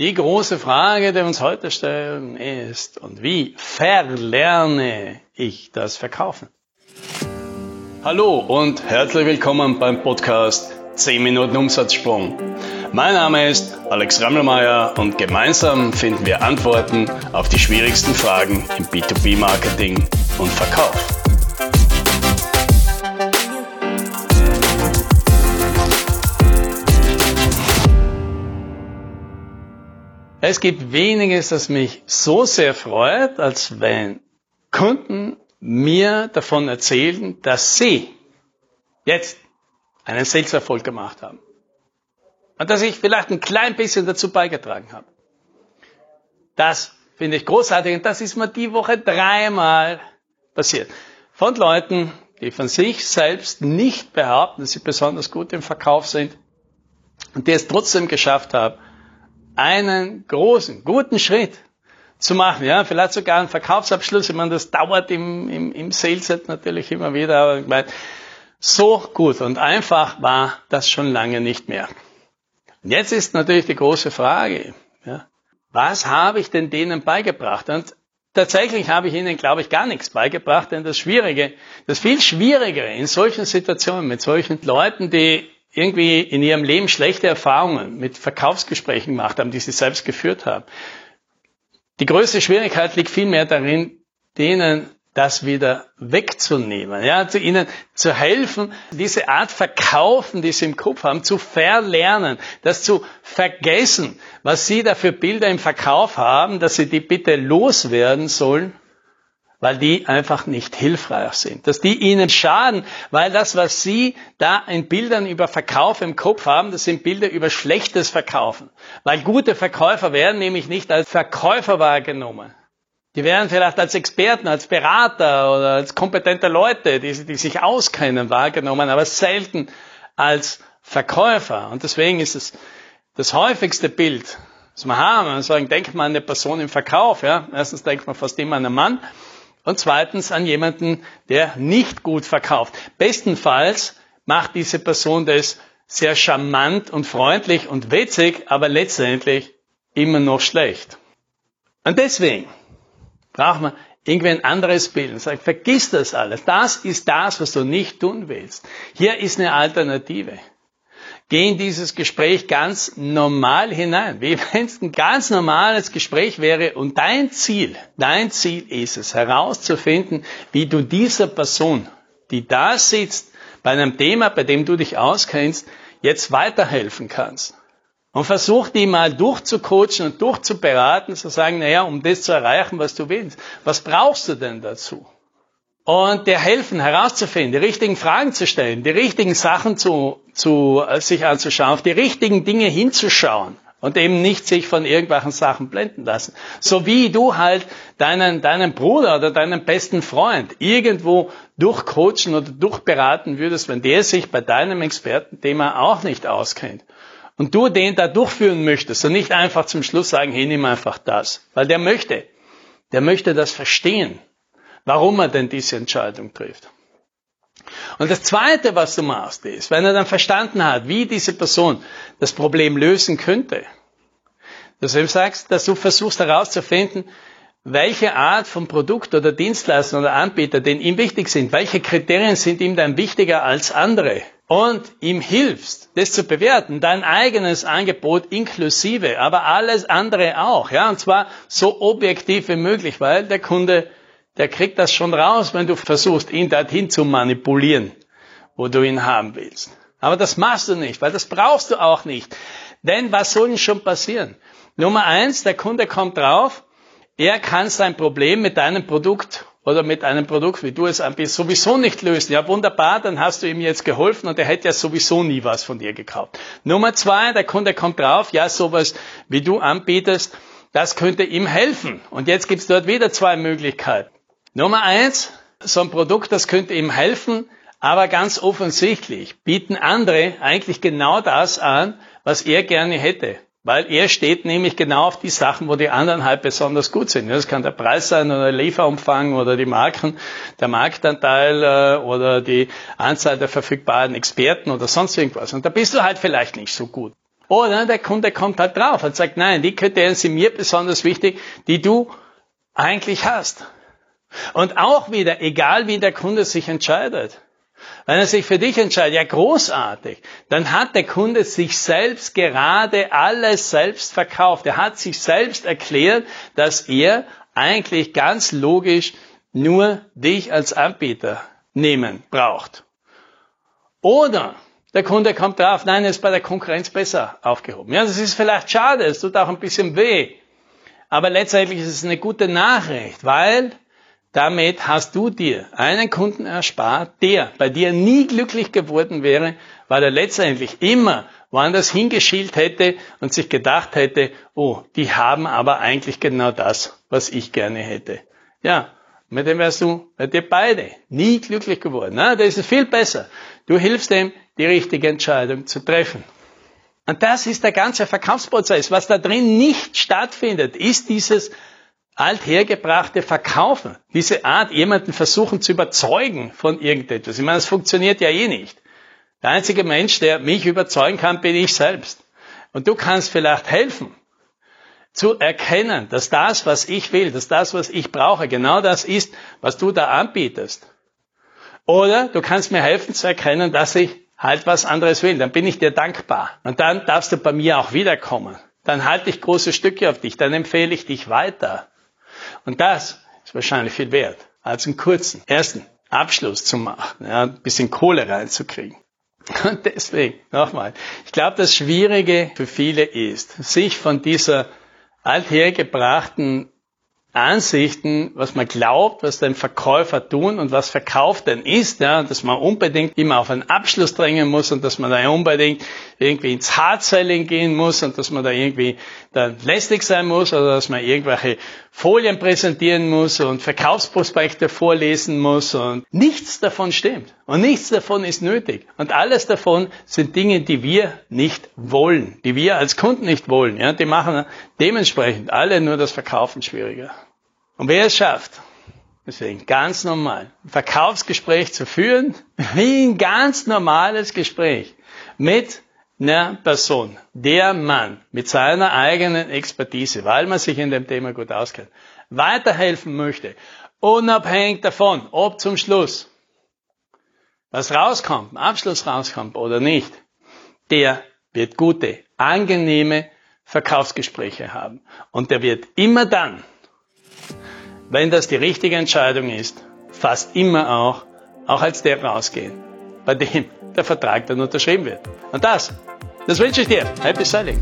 Die große Frage, die wir uns heute stellen, ist, und wie verlerne ich das Verkaufen? Hallo und herzlich willkommen beim Podcast 10 Minuten Umsatzsprung. Mein Name ist Alex Rammelmeier und gemeinsam finden wir Antworten auf die schwierigsten Fragen im B2B-Marketing und Verkauf. Es gibt weniges, das mich so sehr freut, als wenn Kunden mir davon erzählen, dass sie jetzt einen Sales-Erfolg gemacht haben. Und dass ich vielleicht ein klein bisschen dazu beigetragen habe. Das finde ich großartig und das ist mir die Woche dreimal passiert. Von Leuten, die von sich selbst nicht behaupten, dass sie besonders gut im Verkauf sind und die es trotzdem geschafft haben, einen großen, guten Schritt zu machen. Ja, vielleicht sogar einen Verkaufsabschluss. Ich meine, das dauert im, im, im Sales natürlich immer wieder, aber ich meine, so gut und einfach war das schon lange nicht mehr. Und jetzt ist natürlich die große Frage, ja, was habe ich denn denen beigebracht? Und tatsächlich habe ich ihnen, glaube ich, gar nichts beigebracht, denn das Schwierige, das viel Schwierigere in solchen Situationen mit solchen Leuten, die irgendwie in ihrem Leben schlechte Erfahrungen mit Verkaufsgesprächen gemacht haben, die sie selbst geführt haben. Die größte Schwierigkeit liegt vielmehr darin, denen das wieder wegzunehmen, ja, zu ihnen zu helfen, diese Art Verkaufen, die sie im Kopf haben, zu verlernen, das zu vergessen, was sie da für Bilder im Verkauf haben, dass sie die bitte loswerden sollen weil die einfach nicht hilfreich sind, dass die ihnen schaden, weil das, was sie da in Bildern über Verkauf im Kopf haben, das sind Bilder über schlechtes Verkaufen, weil gute Verkäufer werden nämlich nicht als Verkäufer wahrgenommen. Die werden vielleicht als Experten, als Berater oder als kompetente Leute, die, die sich auskennen, wahrgenommen, aber selten als Verkäufer. Und deswegen ist es das häufigste Bild, das wir haben. Wir sagen, denkt man an eine Person im Verkauf, ja. Erstens denkt man fast immer an einen Mann. Und zweitens an jemanden, der nicht gut verkauft. Bestenfalls macht diese Person das sehr charmant und freundlich und witzig, aber letztendlich immer noch schlecht. Und deswegen braucht man irgendwie ein anderes Bild und sagt, vergiss das alles. Das ist das, was du nicht tun willst. Hier ist eine Alternative geh in dieses Gespräch ganz normal hinein, wie wenn es ein ganz normales Gespräch wäre und dein Ziel, dein Ziel ist es, herauszufinden, wie du dieser Person, die da sitzt, bei einem Thema, bei dem du dich auskennst, jetzt weiterhelfen kannst. Und versuch die mal durchzucoachen und durchzuberaten, zu sagen, naja, um das zu erreichen, was du willst, was brauchst du denn dazu? Und dir helfen herauszufinden, die richtigen Fragen zu stellen, die richtigen Sachen zu, zu äh, sich anzuschauen, auf die richtigen Dinge hinzuschauen und eben nicht sich von irgendwelchen Sachen blenden lassen. So wie du halt deinen, deinen Bruder oder deinen besten Freund irgendwo durchcoachen oder durchberaten würdest, wenn der sich bei deinem Expertenthema auch nicht auskennt. Und du den da durchführen möchtest und nicht einfach zum Schluss sagen, hey, nimm einfach das. Weil der möchte. Der möchte das verstehen warum er denn diese Entscheidung trifft. Und das Zweite, was du machst, ist, wenn er dann verstanden hat, wie diese Person das Problem lösen könnte, dass du ihm sagst, dass du versuchst herauszufinden, welche Art von Produkt oder Dienstleister oder Anbieter denn ihm wichtig sind, welche Kriterien sind ihm dann wichtiger als andere und ihm hilfst, das zu bewerten, dein eigenes Angebot inklusive, aber alles andere auch, ja, und zwar so objektiv wie möglich, weil der Kunde der kriegt das schon raus, wenn du versuchst, ihn dorthin zu manipulieren, wo du ihn haben willst. Aber das machst du nicht, weil das brauchst du auch nicht. Denn was soll denn schon passieren? Nummer eins, der Kunde kommt drauf, er kann sein Problem mit deinem Produkt oder mit einem Produkt, wie du es anbietest, sowieso nicht lösen. Ja, wunderbar, dann hast du ihm jetzt geholfen und er hätte ja sowieso nie was von dir gekauft. Nummer zwei, der Kunde kommt drauf, ja, sowas wie du anbietest, das könnte ihm helfen. Und jetzt gibt's dort wieder zwei Möglichkeiten. Nummer eins, so ein Produkt, das könnte ihm helfen, aber ganz offensichtlich bieten andere eigentlich genau das an, was er gerne hätte. Weil er steht nämlich genau auf die Sachen, wo die anderen halt besonders gut sind. Das kann der Preis sein oder der Lieferumfang oder die Marken, der Marktanteil äh, oder die Anzahl der verfügbaren Experten oder sonst irgendwas. Und da bist du halt vielleicht nicht so gut. Oder der Kunde kommt halt drauf und sagt, nein, die Kriterien sind mir besonders wichtig, die du eigentlich hast. Und auch wieder, egal wie der Kunde sich entscheidet. Wenn er sich für dich entscheidet, ja großartig, dann hat der Kunde sich selbst gerade alles selbst verkauft. Er hat sich selbst erklärt, dass er eigentlich ganz logisch nur dich als Anbieter nehmen braucht. Oder der Kunde kommt drauf, nein, er ist bei der Konkurrenz besser aufgehoben. Ja, das ist vielleicht schade, es tut auch ein bisschen weh. Aber letztendlich ist es eine gute Nachricht, weil damit hast du dir einen Kunden erspart, der bei dir nie glücklich geworden wäre, weil er letztendlich immer woanders hingeschielt hätte und sich gedacht hätte, oh, die haben aber eigentlich genau das, was ich gerne hätte. Ja, mit dem wärst du bei dir beide nie glücklich geworden. Na, das ist viel besser. Du hilfst dem, die richtige Entscheidung zu treffen. Und das ist der ganze Verkaufsprozess. Was da drin nicht stattfindet, ist dieses althergebrachte Verkaufen. Diese Art, jemanden versuchen zu überzeugen von irgendetwas. Ich meine, das funktioniert ja eh nicht. Der einzige Mensch, der mich überzeugen kann, bin ich selbst. Und du kannst vielleicht helfen, zu erkennen, dass das, was ich will, dass das, was ich brauche, genau das ist, was du da anbietest. Oder du kannst mir helfen zu erkennen, dass ich halt was anderes will. Dann bin ich dir dankbar. Und dann darfst du bei mir auch wiederkommen. Dann halte ich große Stücke auf dich. Dann empfehle ich dich weiter. Und das ist wahrscheinlich viel wert, als einen kurzen ersten Abschluss zu machen, ja, ein bisschen Kohle reinzukriegen. Und deswegen, nochmal, ich glaube, das Schwierige für viele ist, sich von dieser althergebrachten Ansichten, was man glaubt, was den Verkäufer tun und was verkauft denn ist, ja, dass man unbedingt immer auf einen Abschluss drängen muss und dass man da unbedingt irgendwie ins Hard-Selling gehen muss und dass man da irgendwie dann lästig sein muss oder dass man irgendwelche Folien präsentieren muss und Verkaufsprospekte vorlesen muss und nichts davon stimmt und nichts davon ist nötig und alles davon sind Dinge, die wir nicht wollen, die wir als Kunden nicht wollen, ja, die machen dementsprechend alle nur das Verkaufen schwieriger. Und wer es schafft, deswegen ganz normal, ein Verkaufsgespräch zu führen, wie ein ganz normales Gespräch mit einer Person, der Mann mit seiner eigenen Expertise, weil man sich in dem Thema gut auskennt, weiterhelfen möchte, unabhängig davon, ob zum Schluss was rauskommt, ein Abschluss rauskommt oder nicht, der wird gute, angenehme Verkaufsgespräche haben. Und der wird immer dann, wenn das die richtige Entscheidung ist, fast immer auch, auch als der rausgehen, bei dem der Vertrag dann unterschrieben wird. Und das, das wünsche ich dir. Happy Selling.